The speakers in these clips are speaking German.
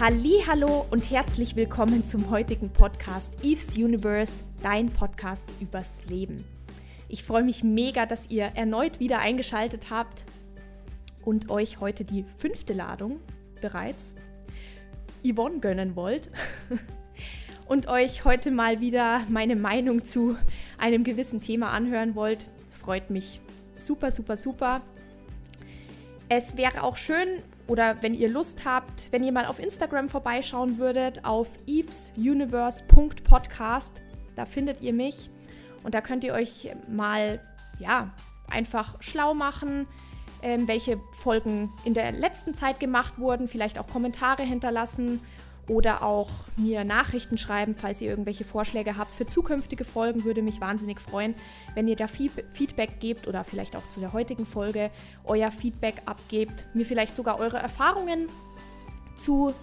Hallo und herzlich willkommen zum heutigen Podcast Eve's Universe, dein Podcast übers Leben. Ich freue mich mega, dass ihr erneut wieder eingeschaltet habt und euch heute die fünfte Ladung bereits Yvonne gönnen wollt und euch heute mal wieder meine Meinung zu einem gewissen Thema anhören wollt. Freut mich super, super, super. Es wäre auch schön, oder wenn ihr Lust habt, wenn ihr mal auf Instagram vorbeischauen würdet, auf evesuniverse.podcast, da findet ihr mich und da könnt ihr euch mal, ja, einfach schlau machen, ähm, welche Folgen in der letzten Zeit gemacht wurden, vielleicht auch Kommentare hinterlassen oder auch mir Nachrichten schreiben, falls ihr irgendwelche Vorschläge habt für zukünftige Folgen. Würde mich wahnsinnig freuen, wenn ihr da Feedback gebt oder vielleicht auch zu der heutigen Folge euer Feedback abgebt, mir vielleicht sogar eure Erfahrungen zu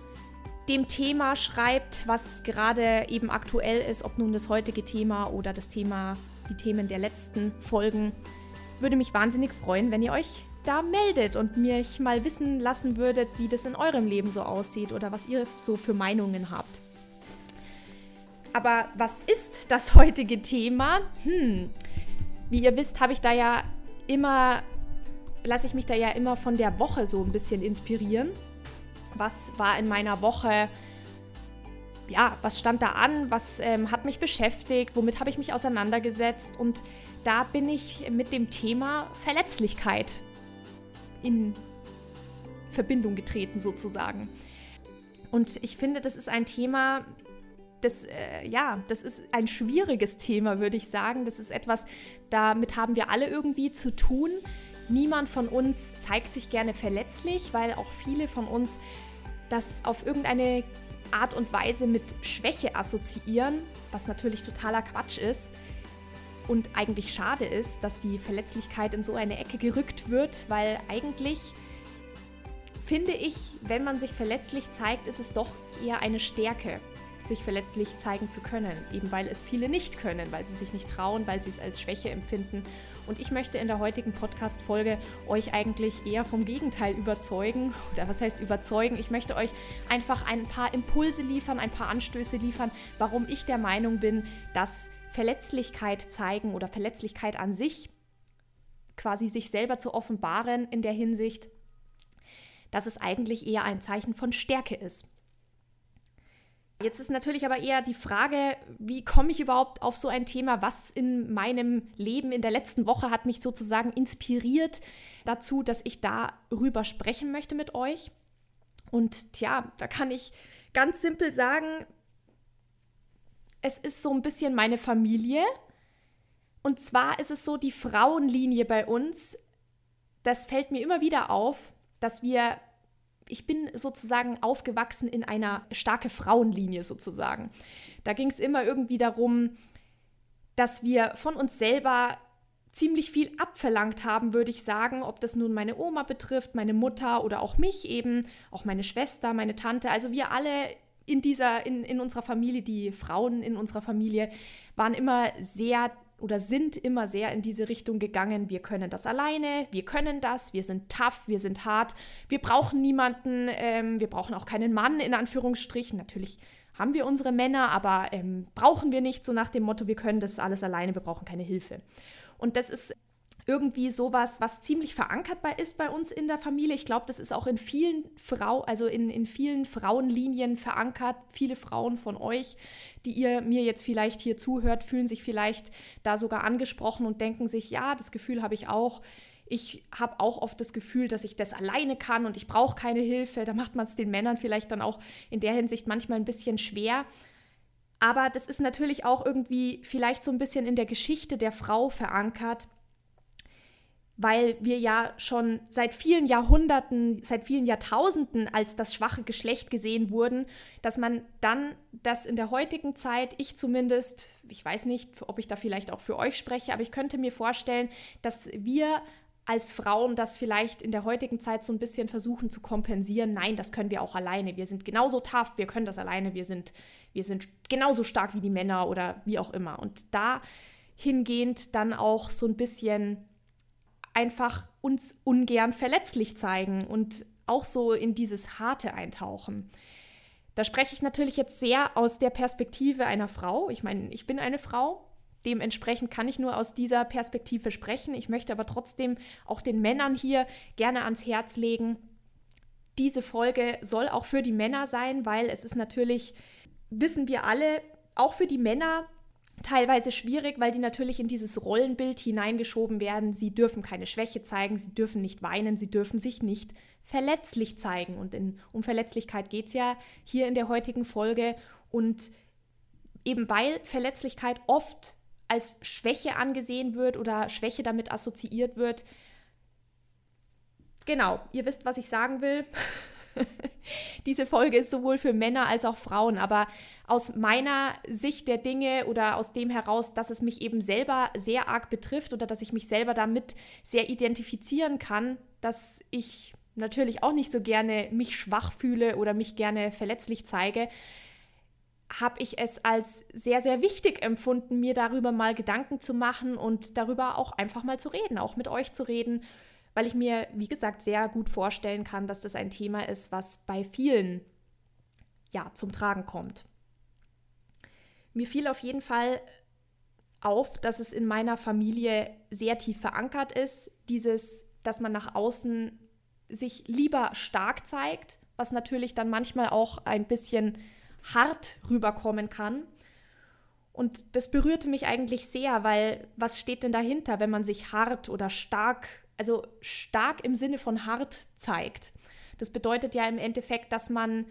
dem Thema schreibt, was gerade eben aktuell ist, ob nun das heutige Thema oder das Thema, die Themen der letzten Folgen. Würde mich wahnsinnig freuen, wenn ihr euch da meldet und mich mal wissen lassen würdet, wie das in eurem Leben so aussieht oder was ihr so für Meinungen habt. Aber was ist das heutige Thema? Hm, wie ihr wisst, habe ich da ja immer, lasse ich mich da ja immer von der Woche so ein bisschen inspirieren. Was war in meiner Woche? Ja, was stand da an? Was ähm, hat mich beschäftigt? Womit habe ich mich auseinandergesetzt? Und da bin ich mit dem Thema Verletzlichkeit in Verbindung getreten sozusagen. Und ich finde, das ist ein Thema, das, äh, ja, das ist ein schwieriges Thema, würde ich sagen. Das ist etwas, damit haben wir alle irgendwie zu tun. Niemand von uns zeigt sich gerne verletzlich, weil auch viele von uns das auf irgendeine Art und Weise mit Schwäche assoziieren, was natürlich totaler Quatsch ist und eigentlich schade ist, dass die Verletzlichkeit in so eine Ecke gerückt wird, weil eigentlich finde ich, wenn man sich verletzlich zeigt, ist es doch eher eine Stärke, sich verletzlich zeigen zu können, eben weil es viele nicht können, weil sie sich nicht trauen, weil sie es als Schwäche empfinden. Und ich möchte in der heutigen Podcast-Folge euch eigentlich eher vom Gegenteil überzeugen. Oder was heißt überzeugen? Ich möchte euch einfach ein paar Impulse liefern, ein paar Anstöße liefern, warum ich der Meinung bin, dass Verletzlichkeit zeigen oder Verletzlichkeit an sich, quasi sich selber zu offenbaren in der Hinsicht, dass es eigentlich eher ein Zeichen von Stärke ist. Jetzt ist natürlich aber eher die Frage, wie komme ich überhaupt auf so ein Thema? Was in meinem Leben in der letzten Woche hat mich sozusagen inspiriert dazu, dass ich darüber sprechen möchte mit euch? Und tja, da kann ich ganz simpel sagen, es ist so ein bisschen meine Familie. Und zwar ist es so die Frauenlinie bei uns. Das fällt mir immer wieder auf, dass wir, ich bin sozusagen aufgewachsen in einer starke Frauenlinie sozusagen. Da ging es immer irgendwie darum, dass wir von uns selber ziemlich viel abverlangt haben, würde ich sagen, ob das nun meine Oma betrifft, meine Mutter oder auch mich eben, auch meine Schwester, meine Tante. Also wir alle in dieser, in, in unserer Familie, die Frauen in unserer Familie waren immer sehr oder sind immer sehr in diese Richtung gegangen, wir können das alleine, wir können das, wir sind tough, wir sind hart, wir brauchen niemanden, ähm, wir brauchen auch keinen Mann in Anführungsstrichen. Natürlich haben wir unsere Männer, aber ähm, brauchen wir nicht so nach dem Motto, wir können das alles alleine, wir brauchen keine Hilfe. Und das ist irgendwie sowas, was ziemlich verankert bei, ist bei uns in der Familie. Ich glaube, das ist auch in vielen Frau, also in, in vielen Frauenlinien verankert. Viele Frauen von euch, die ihr mir jetzt vielleicht hier zuhört, fühlen sich vielleicht da sogar angesprochen und denken sich, ja, das Gefühl habe ich auch. Ich habe auch oft das Gefühl, dass ich das alleine kann und ich brauche keine Hilfe. Da macht man es den Männern vielleicht dann auch in der Hinsicht manchmal ein bisschen schwer. Aber das ist natürlich auch irgendwie vielleicht so ein bisschen in der Geschichte der Frau verankert, weil wir ja schon seit vielen Jahrhunderten, seit vielen Jahrtausenden als das schwache Geschlecht gesehen wurden, dass man dann das in der heutigen Zeit, ich zumindest, ich weiß nicht, ob ich da vielleicht auch für euch spreche, aber ich könnte mir vorstellen, dass wir als Frauen das vielleicht in der heutigen Zeit so ein bisschen versuchen zu kompensieren. Nein, das können wir auch alleine. Wir sind genauso tough, wir können das alleine, wir sind, wir sind genauso stark wie die Männer oder wie auch immer. Und da hingehend dann auch so ein bisschen einfach uns ungern verletzlich zeigen und auch so in dieses Harte eintauchen. Da spreche ich natürlich jetzt sehr aus der Perspektive einer Frau. Ich meine, ich bin eine Frau. Dementsprechend kann ich nur aus dieser Perspektive sprechen. Ich möchte aber trotzdem auch den Männern hier gerne ans Herz legen. Diese Folge soll auch für die Männer sein, weil es ist natürlich, wissen wir alle, auch für die Männer teilweise schwierig, weil die natürlich in dieses Rollenbild hineingeschoben werden. Sie dürfen keine Schwäche zeigen, sie dürfen nicht weinen, sie dürfen sich nicht verletzlich zeigen. Und in, um Verletzlichkeit geht es ja hier in der heutigen Folge. Und eben weil Verletzlichkeit oft als Schwäche angesehen wird oder Schwäche damit assoziiert wird. Genau, ihr wisst, was ich sagen will. Diese Folge ist sowohl für Männer als auch Frauen, aber aus meiner Sicht der Dinge oder aus dem heraus, dass es mich eben selber sehr arg betrifft oder dass ich mich selber damit sehr identifizieren kann, dass ich natürlich auch nicht so gerne mich schwach fühle oder mich gerne verletzlich zeige, habe ich es als sehr, sehr wichtig empfunden, mir darüber mal Gedanken zu machen und darüber auch einfach mal zu reden, auch mit euch zu reden, weil ich mir, wie gesagt, sehr gut vorstellen kann, dass das ein Thema ist, was bei vielen ja zum Tragen kommt. Mir fiel auf jeden Fall auf, dass es in meiner Familie sehr tief verankert ist, dieses, dass man nach außen sich lieber stark zeigt, was natürlich dann manchmal auch ein bisschen hart rüberkommen kann. Und das berührte mich eigentlich sehr, weil was steht denn dahinter, wenn man sich hart oder stark, also stark im Sinne von hart zeigt? Das bedeutet ja im Endeffekt, dass man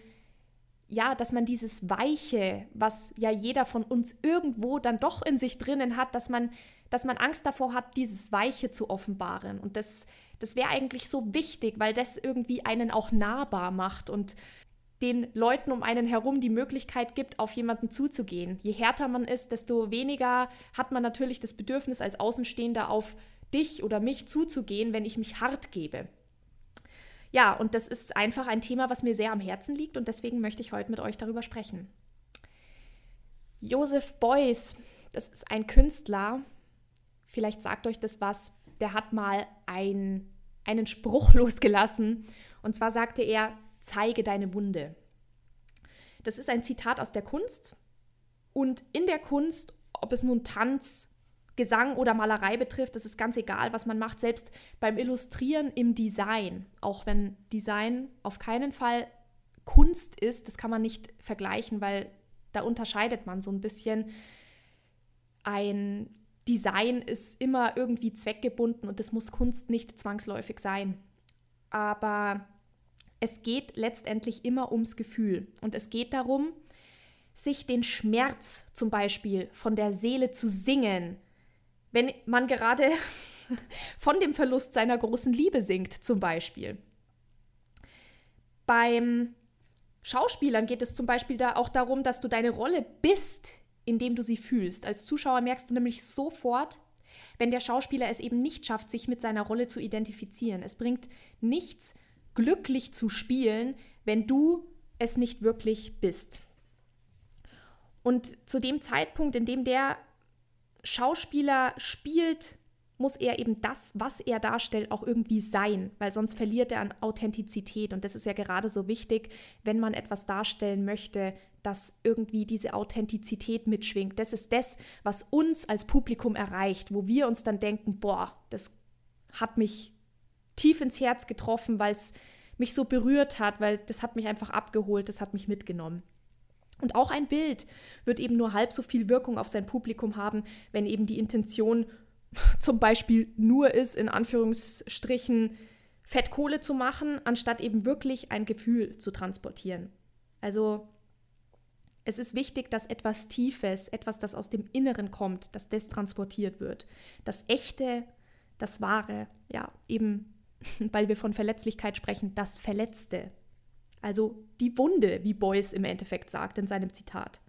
ja, dass man dieses Weiche, was ja jeder von uns irgendwo dann doch in sich drinnen hat, dass man, dass man Angst davor hat, dieses Weiche zu offenbaren. Und das, das wäre eigentlich so wichtig, weil das irgendwie einen auch nahbar macht und den Leuten um einen herum die Möglichkeit gibt, auf jemanden zuzugehen. Je härter man ist, desto weniger hat man natürlich das Bedürfnis als Außenstehender auf dich oder mich zuzugehen, wenn ich mich hart gebe. Ja, und das ist einfach ein Thema, was mir sehr am Herzen liegt und deswegen möchte ich heute mit euch darüber sprechen. Joseph Beuys, das ist ein Künstler, vielleicht sagt euch das was, der hat mal ein, einen Spruch losgelassen und zwar sagte er, zeige deine Wunde. Das ist ein Zitat aus der Kunst und in der Kunst, ob es nun Tanz, Gesang oder Malerei betrifft, das ist ganz egal, was man macht, selbst beim Illustrieren im Design, auch wenn Design auf keinen Fall Kunst ist, das kann man nicht vergleichen, weil da unterscheidet man so ein bisschen. Ein Design ist immer irgendwie zweckgebunden und das muss Kunst nicht zwangsläufig sein. Aber es geht letztendlich immer ums Gefühl und es geht darum, sich den Schmerz zum Beispiel von der Seele zu singen, wenn man gerade von dem Verlust seiner großen Liebe singt, zum Beispiel. Beim Schauspielern geht es zum Beispiel da auch darum, dass du deine Rolle bist, indem du sie fühlst. Als Zuschauer merkst du nämlich sofort, wenn der Schauspieler es eben nicht schafft, sich mit seiner Rolle zu identifizieren. Es bringt nichts, glücklich zu spielen, wenn du es nicht wirklich bist. Und zu dem Zeitpunkt, in dem der Schauspieler spielt, muss er eben das, was er darstellt, auch irgendwie sein, weil sonst verliert er an Authentizität. Und das ist ja gerade so wichtig, wenn man etwas darstellen möchte, dass irgendwie diese Authentizität mitschwingt. Das ist das, was uns als Publikum erreicht, wo wir uns dann denken, boah, das hat mich tief ins Herz getroffen, weil es mich so berührt hat, weil das hat mich einfach abgeholt, das hat mich mitgenommen. Und auch ein Bild wird eben nur halb so viel Wirkung auf sein Publikum haben, wenn eben die Intention zum Beispiel nur ist, in Anführungsstrichen, Fettkohle zu machen, anstatt eben wirklich ein Gefühl zu transportieren. Also es ist wichtig, dass etwas Tiefes, etwas, das aus dem Inneren kommt, dass das transportiert wird. Das Echte, das Wahre, ja, eben, weil wir von Verletzlichkeit sprechen, das Verletzte, also die Wunde, wie Beuys im Endeffekt sagt in seinem Zitat.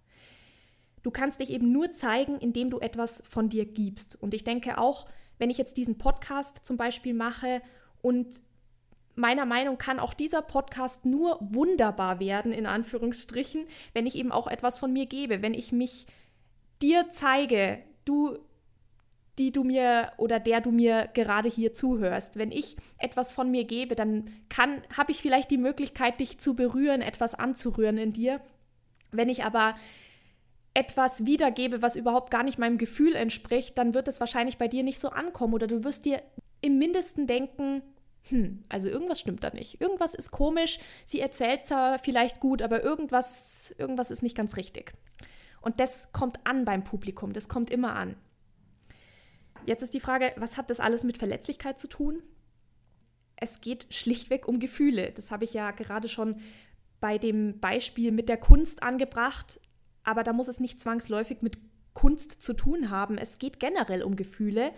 Du kannst dich eben nur zeigen, indem du etwas von dir gibst. Und ich denke auch, wenn ich jetzt diesen Podcast zum Beispiel mache und meiner Meinung kann auch dieser Podcast nur wunderbar werden, in Anführungsstrichen, wenn ich eben auch etwas von mir gebe, wenn ich mich dir zeige, du die du mir oder der du mir gerade hier zuhörst. Wenn ich etwas von mir gebe, dann kann habe ich vielleicht die Möglichkeit dich zu berühren, etwas anzurühren in dir. Wenn ich aber etwas wiedergebe, was überhaupt gar nicht meinem Gefühl entspricht, dann wird es wahrscheinlich bei dir nicht so ankommen oder du wirst dir im Mindesten denken, hm, also irgendwas stimmt da nicht. Irgendwas ist komisch. Sie erzählt zwar vielleicht gut, aber irgendwas, irgendwas ist nicht ganz richtig. Und das kommt an beim Publikum, das kommt immer an. Jetzt ist die Frage, was hat das alles mit Verletzlichkeit zu tun? Es geht schlichtweg um Gefühle. Das habe ich ja gerade schon bei dem Beispiel mit der Kunst angebracht. Aber da muss es nicht zwangsläufig mit Kunst zu tun haben. Es geht generell um Gefühle,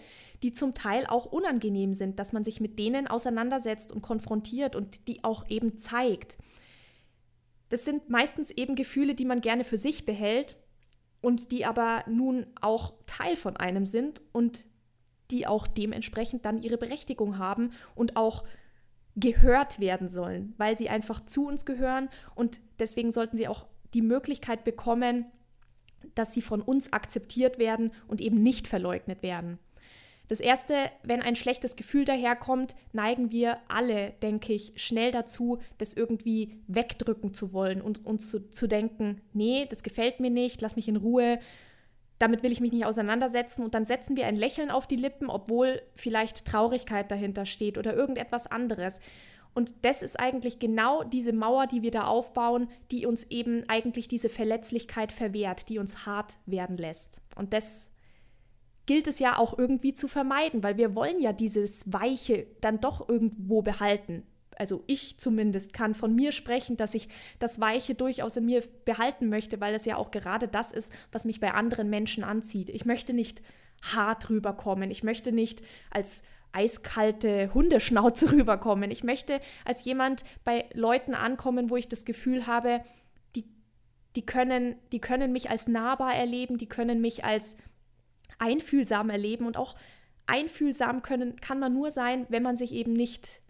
die zum Teil auch unangenehm sind, dass man sich mit denen auseinandersetzt und konfrontiert und die auch eben zeigt. Das sind meistens eben Gefühle, die man gerne für sich behält und die aber nun auch Teil von einem sind und die auch dementsprechend dann ihre Berechtigung haben und auch gehört werden sollen, weil sie einfach zu uns gehören und deswegen sollten sie auch die Möglichkeit bekommen, dass sie von uns akzeptiert werden und eben nicht verleugnet werden. Das Erste, wenn ein schlechtes Gefühl daherkommt, neigen wir alle, denke ich, schnell dazu, das irgendwie wegdrücken zu wollen und uns zu, zu denken, nee, das gefällt mir nicht, lass mich in Ruhe, damit will ich mich nicht auseinandersetzen und dann setzen wir ein Lächeln auf die Lippen, obwohl vielleicht Traurigkeit dahinter steht oder irgendetwas anderes. Und das ist eigentlich genau diese Mauer, die wir da aufbauen, die uns eben eigentlich diese Verletzlichkeit verwehrt, die uns hart werden lässt. Und das gilt es ja auch irgendwie zu vermeiden, weil wir wollen ja dieses Weiche dann doch irgendwo behalten also ich zumindest kann von mir sprechen, dass ich das Weiche durchaus in mir behalten möchte, weil es ja auch gerade das ist, was mich bei anderen Menschen anzieht. Ich möchte nicht hart rüberkommen. Ich möchte nicht als eiskalte Hundeschnauze rüberkommen. Ich möchte als jemand bei Leuten ankommen, wo ich das Gefühl habe, die, die, können, die können mich als nahbar erleben, die können mich als einfühlsam erleben und auch einfühlsam können, kann man nur sein, wenn man sich eben nicht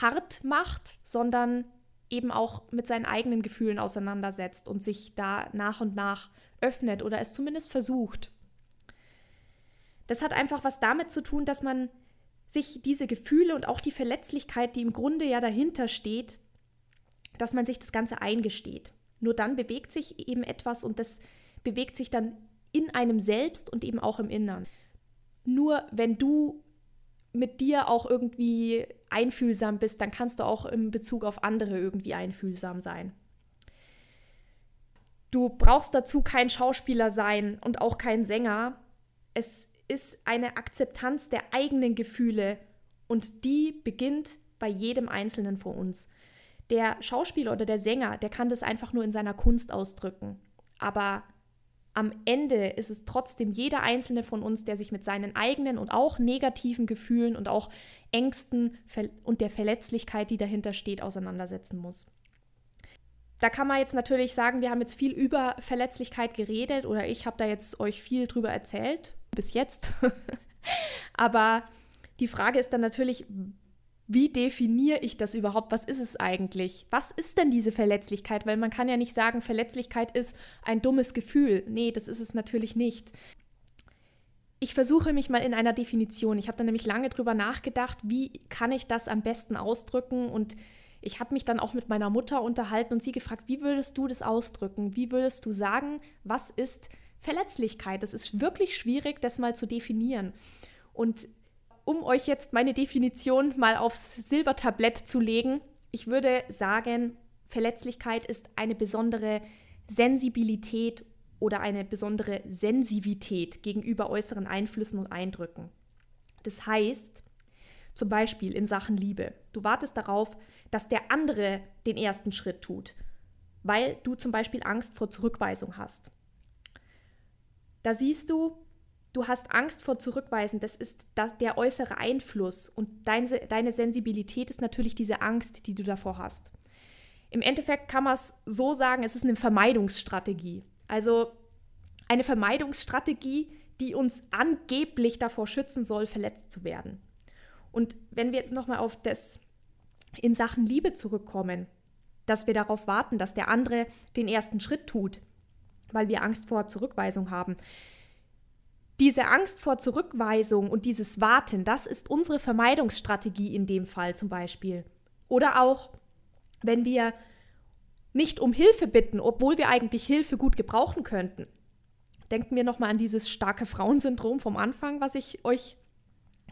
hart macht, sondern eben auch mit seinen eigenen Gefühlen auseinandersetzt und sich da nach und nach öffnet oder es zumindest versucht. Das hat einfach was damit zu tun, dass man sich diese Gefühle und auch die Verletzlichkeit, die im Grunde ja dahinter steht, dass man sich das Ganze eingesteht. Nur dann bewegt sich eben etwas und das bewegt sich dann in einem selbst und eben auch im Innern. Nur wenn du mit dir auch irgendwie einfühlsam bist, dann kannst du auch in Bezug auf andere irgendwie einfühlsam sein. Du brauchst dazu kein Schauspieler sein und auch kein Sänger. Es ist eine Akzeptanz der eigenen Gefühle und die beginnt bei jedem Einzelnen von uns. Der Schauspieler oder der Sänger, der kann das einfach nur in seiner Kunst ausdrücken. Aber am Ende ist es trotzdem jeder einzelne von uns, der sich mit seinen eigenen und auch negativen Gefühlen und auch Ängsten und der Verletzlichkeit, die dahinter steht, auseinandersetzen muss. Da kann man jetzt natürlich sagen, wir haben jetzt viel über Verletzlichkeit geredet oder ich habe da jetzt euch viel drüber erzählt, bis jetzt. Aber die Frage ist dann natürlich, wie definiere ich das überhaupt? Was ist es eigentlich? Was ist denn diese Verletzlichkeit? Weil man kann ja nicht sagen, Verletzlichkeit ist ein dummes Gefühl. Nee, das ist es natürlich nicht. Ich versuche mich mal in einer Definition. Ich habe da nämlich lange drüber nachgedacht, wie kann ich das am besten ausdrücken und ich habe mich dann auch mit meiner Mutter unterhalten und sie gefragt, wie würdest du das ausdrücken? Wie würdest du sagen, was ist Verletzlichkeit? Das ist wirklich schwierig, das mal zu definieren. Und um euch jetzt meine Definition mal aufs Silbertablett zu legen, ich würde sagen, Verletzlichkeit ist eine besondere Sensibilität oder eine besondere Sensivität gegenüber äußeren Einflüssen und Eindrücken. Das heißt, zum Beispiel in Sachen Liebe, du wartest darauf, dass der andere den ersten Schritt tut, weil du zum Beispiel Angst vor Zurückweisung hast. Da siehst du, du hast Angst vor Zurückweisen, das ist das, der äußere Einfluss und dein, deine Sensibilität ist natürlich diese Angst, die du davor hast. Im Endeffekt kann man es so sagen, es ist eine Vermeidungsstrategie. Also eine Vermeidungsstrategie, die uns angeblich davor schützen soll, verletzt zu werden. Und wenn wir jetzt nochmal auf das in Sachen Liebe zurückkommen, dass wir darauf warten, dass der andere den ersten Schritt tut, weil wir Angst vor Zurückweisung haben, Diese Angst vor Zurückweisung und dieses Warten, das ist unsere Vermeidungsstrategie in dem Fall zum Beispiel. Oder auch, wenn wir nicht um Hilfe bitten, obwohl wir eigentlich Hilfe gut gebrauchen könnten. Denken wir nochmal an dieses starke Frauensyndrom vom Anfang, was ich euch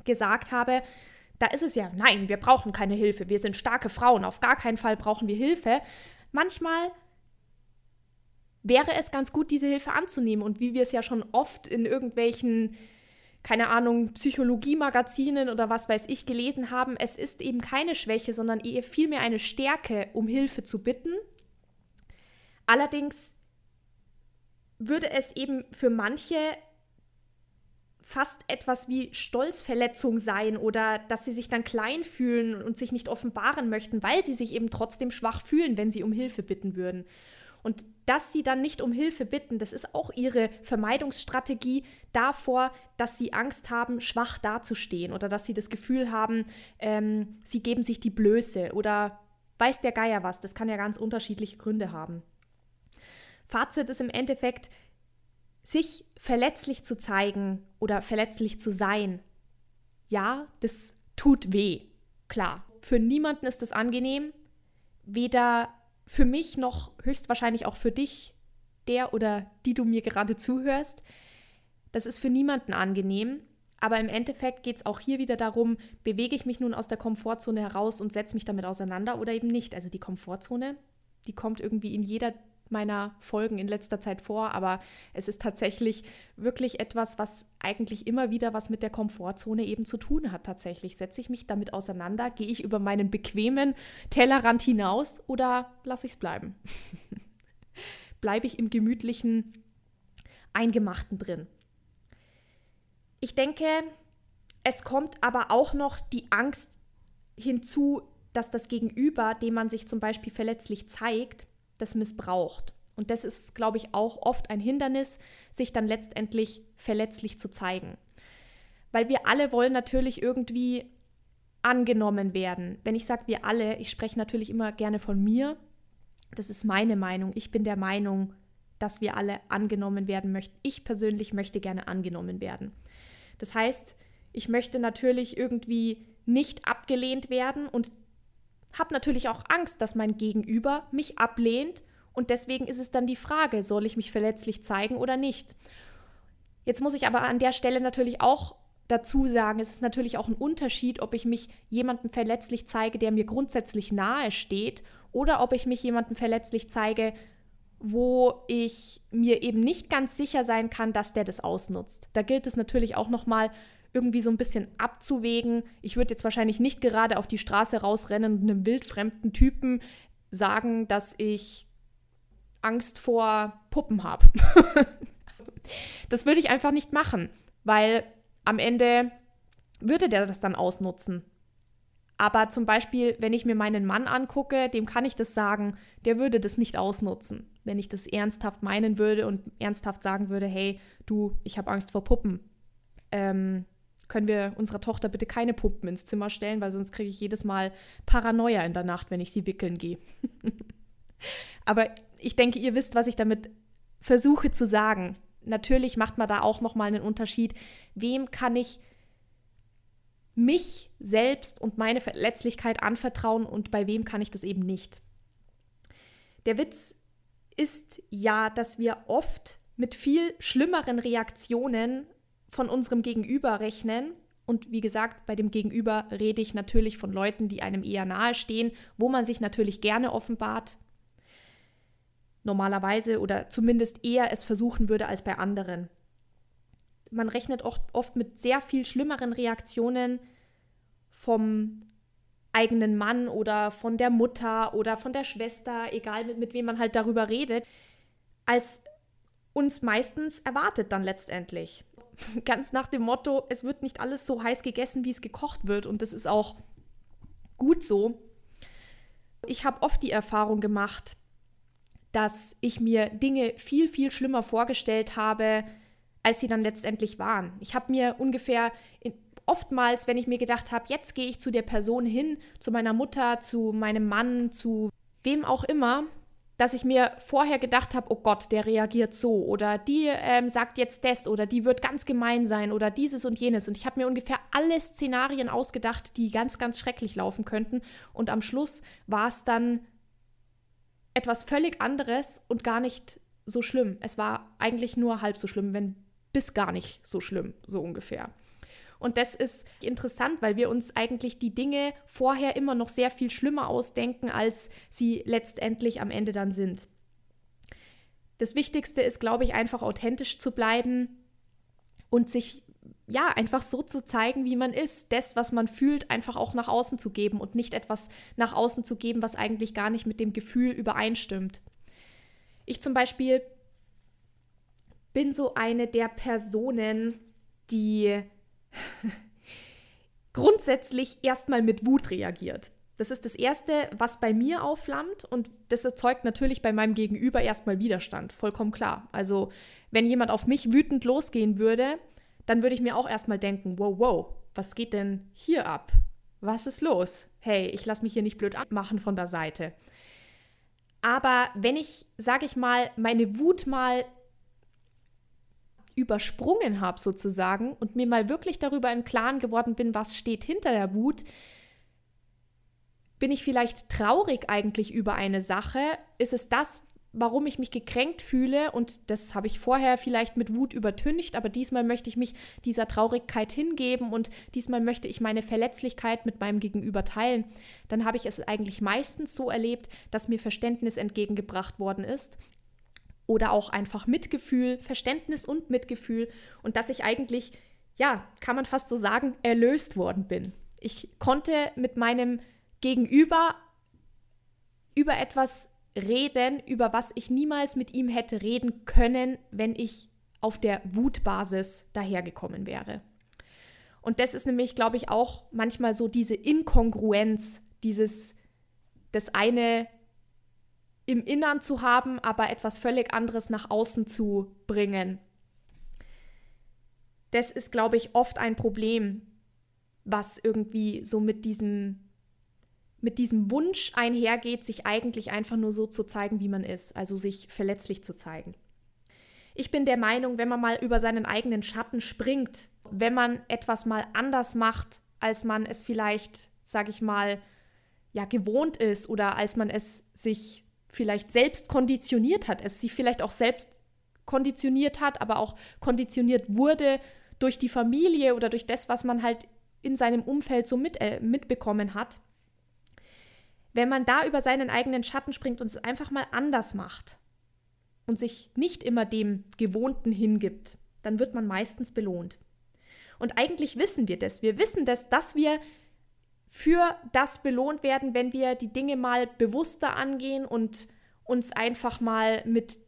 gesagt habe. Da ist es ja, nein, wir brauchen keine Hilfe, wir sind starke Frauen, auf gar keinen Fall brauchen wir Hilfe. Manchmal wäre es ganz gut, diese Hilfe anzunehmen. Und wie wir es ja schon oft in irgendwelchen, keine Ahnung, Psychologie-Magazinen oder was weiß ich gelesen haben, es ist eben keine Schwäche, sondern eher vielmehr eine Stärke, um Hilfe zu bitten. Allerdings würde es eben für manche fast etwas wie Stolzverletzung sein oder dass sie sich dann klein fühlen und sich nicht offenbaren möchten, weil sie sich eben trotzdem schwach fühlen, wenn sie um Hilfe bitten würden. Und dass sie dann nicht um Hilfe bitten, das ist auch ihre Vermeidungsstrategie davor, dass sie Angst haben, schwach dazustehen oder dass sie das Gefühl haben, ähm, sie geben sich die Blöße oder weiß der Geier was. Das kann ja ganz unterschiedliche Gründe haben. Fazit ist im Endeffekt, sich verletzlich zu zeigen oder verletzlich zu sein. Ja, das tut weh. Klar, für niemanden ist das angenehm. Weder für mich noch höchstwahrscheinlich auch für dich, der oder die du mir gerade zuhörst. Das ist für niemanden angenehm. Aber im Endeffekt geht es auch hier wieder darum, bewege ich mich nun aus der Komfortzone heraus und setze mich damit auseinander oder eben nicht. Also die Komfortzone, die kommt irgendwie in jeder meiner Folgen in letzter Zeit vor, aber es ist tatsächlich wirklich etwas, was eigentlich immer wieder was mit der Komfortzone eben zu tun hat. Tatsächlich setze ich mich damit auseinander, gehe ich über meinen bequemen Tellerrand hinaus oder lasse ich es bleiben? Bleibe ich im gemütlichen Eingemachten drin? Ich denke, es kommt aber auch noch die Angst hinzu, dass das Gegenüber, dem man sich zum Beispiel verletzlich zeigt, das missbraucht. Und das ist, glaube ich, auch oft ein Hindernis, sich dann letztendlich verletzlich zu zeigen. Weil wir alle wollen natürlich irgendwie angenommen werden. Wenn ich sage wir alle, ich spreche natürlich immer gerne von mir. Das ist meine Meinung. Ich bin der Meinung, dass wir alle angenommen werden möchten. Ich persönlich möchte gerne angenommen werden. Das heißt, ich möchte natürlich irgendwie nicht abgelehnt werden und habe natürlich auch Angst, dass mein Gegenüber mich ablehnt und deswegen ist es dann die Frage, soll ich mich verletzlich zeigen oder nicht? Jetzt muss ich aber an der Stelle natürlich auch dazu sagen, es ist natürlich auch ein Unterschied, ob ich mich jemandem verletzlich zeige, der mir grundsätzlich nahe steht, oder ob ich mich jemandem verletzlich zeige, wo ich mir eben nicht ganz sicher sein kann, dass der das ausnutzt. Da gilt es natürlich auch nochmal irgendwie so ein bisschen abzuwägen. Ich würde jetzt wahrscheinlich nicht gerade auf die Straße rausrennen und einem wildfremden Typen sagen, dass ich Angst vor Puppen habe. das würde ich einfach nicht machen, weil am Ende würde der das dann ausnutzen. Aber zum Beispiel, wenn ich mir meinen Mann angucke, dem kann ich das sagen, der würde das nicht ausnutzen. Wenn ich das ernsthaft meinen würde und ernsthaft sagen würde, hey, du, ich habe Angst vor Puppen. Ähm, können wir unserer Tochter bitte keine Puppen ins Zimmer stellen, weil sonst kriege ich jedes Mal Paranoia in der Nacht, wenn ich sie wickeln gehe. Aber ich denke, ihr wisst, was ich damit versuche zu sagen. Natürlich macht man da auch noch mal einen Unterschied. Wem kann ich mich selbst und meine Verletzlichkeit anvertrauen und bei wem kann ich das eben nicht? Der Witz ist ja, dass wir oft mit viel schlimmeren Reaktionen von unserem Gegenüber rechnen. Und wie gesagt, bei dem Gegenüber rede ich natürlich von Leuten, die einem eher nahe stehen, wo man sich natürlich gerne offenbart. Normalerweise oder zumindest eher es versuchen würde als bei anderen. Man rechnet oft mit sehr viel schlimmeren Reaktionen vom eigenen Mann oder von der Mutter oder von der Schwester, egal mit, mit wem man halt darüber redet, als uns meistens erwartet dann letztendlich. ganz nach dem Motto, es wird nicht alles so heiß gegessen, wie es gekocht wird. Und das ist auch gut so. Ich habe oft die Erfahrung gemacht, dass ich mir Dinge viel, viel schlimmer vorgestellt habe, als sie dann letztendlich waren. Ich habe mir ungefähr in, oftmals, wenn ich mir gedacht habe, jetzt gehe ich zu der Person hin, zu meiner Mutter, zu meinem Mann, zu wem auch immer, dass ich mir vorher gedacht habe, oh Gott, der reagiert so oder die ähm, sagt jetzt das oder die wird ganz gemein sein oder dieses und jenes. Und ich habe mir ungefähr alle Szenarien ausgedacht, die ganz, ganz schrecklich laufen könnten. Und am Schluss war es dann etwas völlig anderes und gar nicht so schlimm. Es war eigentlich nur halb so schlimm, wenn bis gar nicht so schlimm, so ungefähr. Und das ist interessant, weil wir uns eigentlich die Dinge vorher immer noch sehr viel schlimmer ausdenken, als sie letztendlich am Ende dann sind. Das Wichtigste ist, glaube ich, einfach authentisch zu bleiben und sich ja einfach so zu zeigen, wie man ist, das, was man fühlt, einfach auch nach außen zu geben und nicht etwas nach außen zu geben, was eigentlich gar nicht mit dem Gefühl übereinstimmt. Ich zum Beispiel bin so eine der Personen, die grundsätzlich erstmal mit Wut reagiert. Das ist das Erste, was bei mir aufflammt und das erzeugt natürlich bei meinem Gegenüber erstmal Widerstand, vollkommen klar. Also wenn jemand auf mich wütend losgehen würde, dann würde ich mir auch erstmal denken, wow, wow, was geht denn hier ab? Was ist los? Hey, ich lasse mich hier nicht blöd anmachen von der Seite. Aber wenn ich, sage ich mal, meine Wut mal übersprungen habe sozusagen und mir mal wirklich darüber im Klaren geworden bin, was steht hinter der Wut, bin ich vielleicht traurig eigentlich über eine Sache? Ist es das, warum ich mich gekränkt fühle? Und das habe ich vorher vielleicht mit Wut übertüncht, aber diesmal möchte ich mich dieser Traurigkeit hingeben und diesmal möchte ich meine Verletzlichkeit mit meinem Gegenüber teilen. Dann habe ich es eigentlich meistens so erlebt, dass mir Verständnis entgegengebracht worden ist oder auch einfach Mitgefühl, Verständnis und Mitgefühl und dass ich eigentlich, ja, kann man fast so sagen, erlöst worden bin. Ich konnte mit meinem Gegenüber über etwas reden, über was ich niemals mit ihm hätte reden können, wenn ich auf der Wutbasis dahergekommen wäre. Und das ist nämlich, glaube ich, auch manchmal so diese Inkongruenz, dieses das eine im Innern zu haben, aber etwas völlig anderes nach außen zu bringen. Das ist, glaube ich, oft ein Problem, was irgendwie so mit diesem, mit diesem Wunsch einhergeht, sich eigentlich einfach nur so zu zeigen, wie man ist, also sich verletzlich zu zeigen. Ich bin der Meinung, wenn man mal über seinen eigenen Schatten springt, wenn man etwas mal anders macht, als man es vielleicht, sage ich mal, ja gewohnt ist oder als man es sich vielleicht selbst konditioniert hat, es sich vielleicht auch selbst konditioniert hat, aber auch konditioniert wurde durch die Familie oder durch das, was man halt in seinem Umfeld so mit, äh, mitbekommen hat. Wenn man da über seinen eigenen Schatten springt und es einfach mal anders macht und sich nicht immer dem Gewohnten hingibt, dann wird man meistens belohnt. Und eigentlich wissen wir das. Wir wissen das, dass wir für das belohnt werden, wenn wir die Dinge mal bewusster angehen und uns einfach mal mit,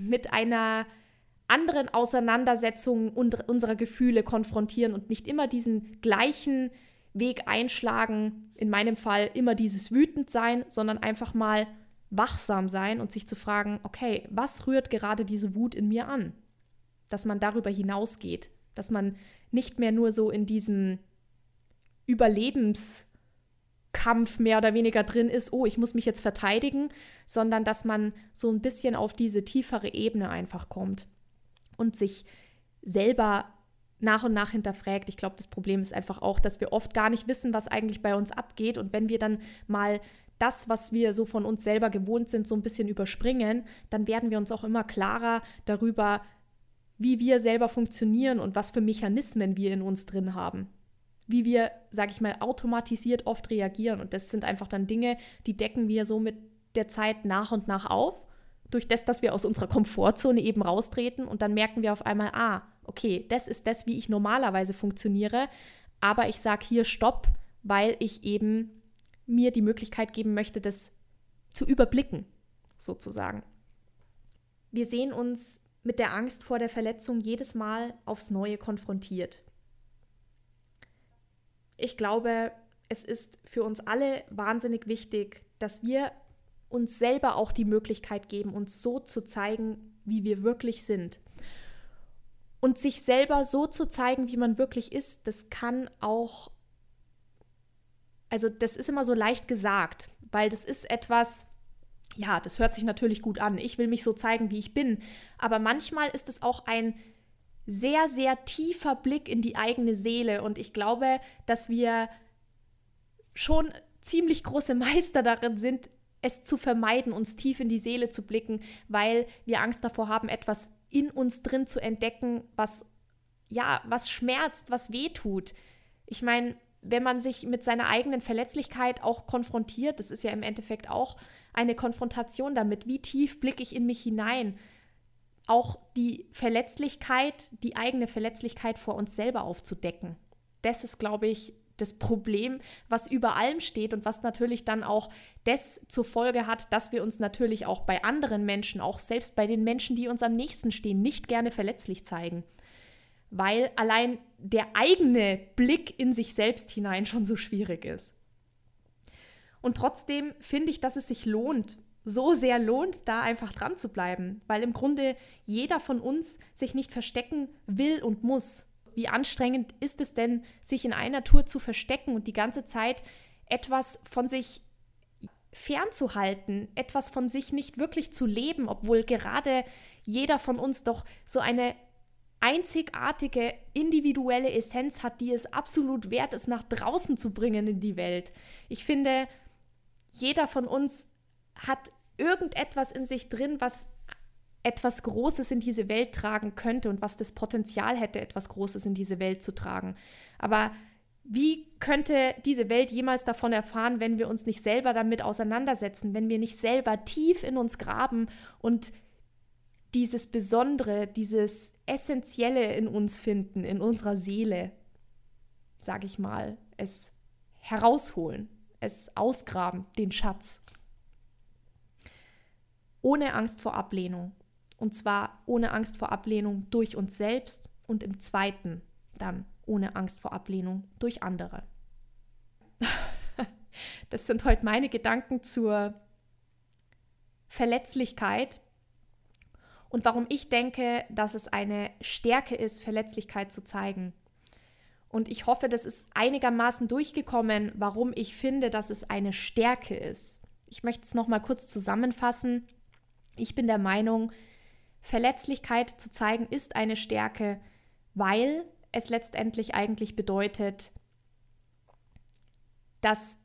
mit einer anderen Auseinandersetzung unserer Gefühle konfrontieren und nicht immer diesen gleichen Weg einschlagen, in meinem Fall immer dieses wütend sein, sondern einfach mal wachsam sein und sich zu fragen, okay, was rührt gerade diese Wut in mir an? Dass man darüber hinausgeht, dass man nicht mehr nur so in diesem Überlebenskampf mehr oder weniger drin ist, oh, ich muss mich jetzt verteidigen, sondern dass man so ein bisschen auf diese tiefere Ebene einfach kommt und sich selber nach und nach hinterfragt. Ich glaube, das Problem ist einfach auch, dass wir oft gar nicht wissen, was eigentlich bei uns abgeht. Und wenn wir dann mal das, was wir so von uns selber gewohnt sind, so ein bisschen überspringen, dann werden wir uns auch immer klarer darüber, wie wir selber funktionieren und was für Mechanismen wir in uns drin haben wie wir, sag ich mal, automatisiert oft reagieren. Und das sind einfach dann Dinge, die decken wir so mit der Zeit nach und nach auf, durch das, dass wir aus unserer Komfortzone eben raustreten und dann merken wir auf einmal, ah, okay, das ist das, wie ich normalerweise funktioniere, aber ich sage hier Stopp, weil ich eben mir die Möglichkeit geben möchte, das zu überblicken, sozusagen. Wir sehen uns mit der Angst vor der Verletzung jedes Mal aufs Neue konfrontiert ich glaube, es ist für uns alle wahnsinnig wichtig, dass wir uns selber auch die Möglichkeit geben, uns so zu zeigen, wie wir wirklich sind. Und sich selber so zu zeigen, wie man wirklich ist, das kann auch, also das ist immer so leicht gesagt, weil das ist etwas, ja, das hört sich natürlich gut an. Ich will mich so zeigen, wie ich bin. Aber manchmal ist es auch ein sehr, sehr tiefer Blick in die eigene Seele. Und ich glaube, dass wir schon ziemlich große Meister darin sind, es zu vermeiden, uns tief in die Seele zu blicken, weil wir Angst davor haben, etwas in uns drin zu entdecken, was ja, was schmerzt, was wehtut. Ich meine, wenn man sich mit seiner eigenen Verletzlichkeit auch konfrontiert, das ist ja im Endeffekt auch eine Konfrontation damit, wie tief blicke ich in mich hinein, auch die Verletzlichkeit, die eigene Verletzlichkeit vor uns selber aufzudecken. Das ist, glaube ich, das Problem, was über allem steht und was natürlich dann auch das zur Folge hat, dass wir uns natürlich auch bei anderen Menschen, auch selbst bei den Menschen, die uns am nächsten stehen, nicht gerne verletzlich zeigen. Weil allein der eigene Blick in sich selbst hinein schon so schwierig ist. Und trotzdem finde ich, dass es sich lohnt, so sehr lohnt, da einfach dran zu bleiben, weil im Grunde jeder von uns sich nicht verstecken will und muss. Wie anstrengend ist es denn, sich in einer Tour zu verstecken und die ganze Zeit etwas von sich fernzuhalten, etwas von sich nicht wirklich zu leben, obwohl gerade jeder von uns doch so eine einzigartige individuelle Essenz hat, die es absolut wert ist, nach draußen zu bringen in die Welt. Ich finde, jeder von uns hat irgendetwas in sich drin, was etwas Großes in diese Welt tragen könnte und was das Potenzial hätte, etwas Großes in diese Welt zu tragen. Aber wie könnte diese Welt jemals davon erfahren, wenn wir uns nicht selber damit auseinandersetzen, wenn wir nicht selber tief in uns graben und dieses Besondere, dieses Essentielle in uns finden, in unserer Seele, sage ich mal, es herausholen, es ausgraben, den Schatz. Ohne Angst vor Ablehnung. Und zwar ohne Angst vor Ablehnung durch uns selbst und im zweiten dann ohne Angst vor Ablehnung durch andere. Das sind heute meine Gedanken zur Verletzlichkeit und warum ich denke, dass es eine Stärke ist, Verletzlichkeit zu zeigen. Und ich hoffe, das ist einigermaßen durchgekommen, warum ich finde, dass es eine Stärke ist. Ich möchte es nochmal kurz zusammenfassen. Ich bin der Meinung, Verletzlichkeit zu zeigen ist eine Stärke, weil es letztendlich eigentlich bedeutet, dass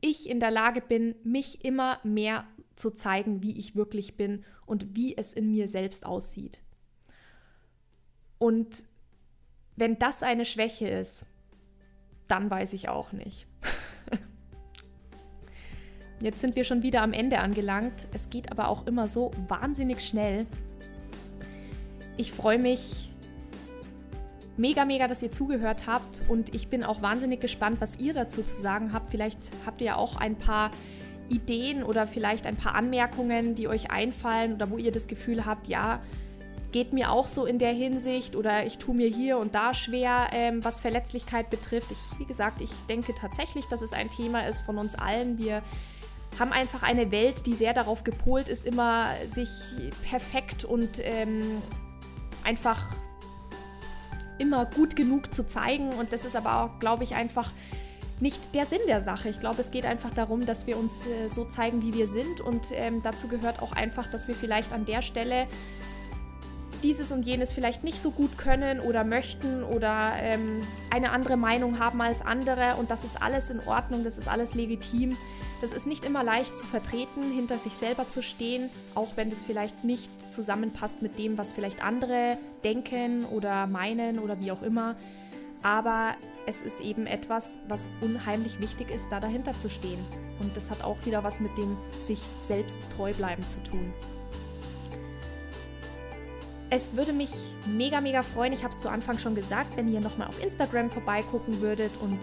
ich in der Lage bin, mich immer mehr zu zeigen, wie ich wirklich bin und wie es in mir selbst aussieht. Und wenn das eine Schwäche ist, dann weiß ich auch nicht. Jetzt sind wir schon wieder am Ende angelangt. Es geht aber auch immer so wahnsinnig schnell. Ich freue mich mega, mega, dass ihr zugehört habt und ich bin auch wahnsinnig gespannt, was ihr dazu zu sagen habt. Vielleicht habt ihr ja auch ein paar Ideen oder vielleicht ein paar Anmerkungen, die euch einfallen oder wo ihr das Gefühl habt, ja, geht mir auch so in der Hinsicht oder ich tue mir hier und da schwer, ähm, was Verletzlichkeit betrifft. Ich, wie gesagt, ich denke tatsächlich, dass es ein Thema ist von uns allen. Wir haben einfach eine Welt, die sehr darauf gepolt ist, immer sich perfekt und ähm, einfach immer gut genug zu zeigen. Und das ist aber auch, glaube ich, einfach nicht der Sinn der Sache. Ich glaube, es geht einfach darum, dass wir uns äh, so zeigen, wie wir sind. Und ähm, dazu gehört auch einfach, dass wir vielleicht an der Stelle dieses und jenes vielleicht nicht so gut können oder möchten oder ähm, eine andere Meinung haben als andere. Und das ist alles in Ordnung, das ist alles legitim. Das ist nicht immer leicht zu vertreten, hinter sich selber zu stehen, auch wenn das vielleicht nicht zusammenpasst mit dem, was vielleicht andere denken oder meinen oder wie auch immer. Aber es ist eben etwas, was unheimlich wichtig ist, da dahinter zu stehen. Und das hat auch wieder was mit dem sich selbst treu bleiben zu tun. Es würde mich mega, mega freuen, ich habe es zu Anfang schon gesagt, wenn ihr nochmal auf Instagram vorbeigucken würdet und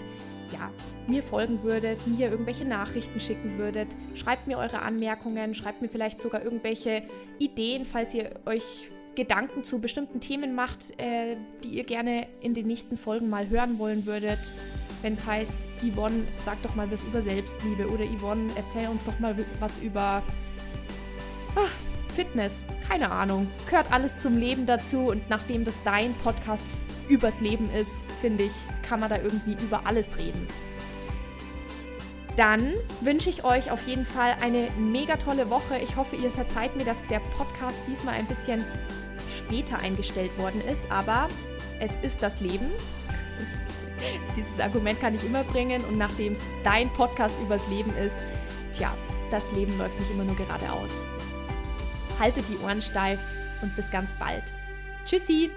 ja, mir folgen würdet, mir irgendwelche Nachrichten schicken würdet. Schreibt mir eure Anmerkungen, schreibt mir vielleicht sogar irgendwelche Ideen, falls ihr euch Gedanken zu bestimmten Themen macht, äh, die ihr gerne in den nächsten Folgen mal hören wollen würdet. Wenn es heißt, Yvonne, sag doch mal was über Selbstliebe oder Yvonne, erzähl uns doch mal was über ah, Fitness. Keine Ahnung. Gehört alles zum Leben dazu und nachdem das dein Podcast übers Leben ist, finde ich, kann man da irgendwie über alles reden. dann wünsche ich euch auf jeden Fall eine mega tolle Woche. Ich hoffe, ihr verzeiht mir, dass der Podcast diesmal ein bisschen später eingestellt worden ist, aber es ist das Leben. Dieses Argument kann ich immer bringen und nachdem es dein Podcast übers Leben ist, tja, das Leben läuft nicht immer nur geradeaus. Haltet die Ohren steif und bis ganz bald. Tschüssi!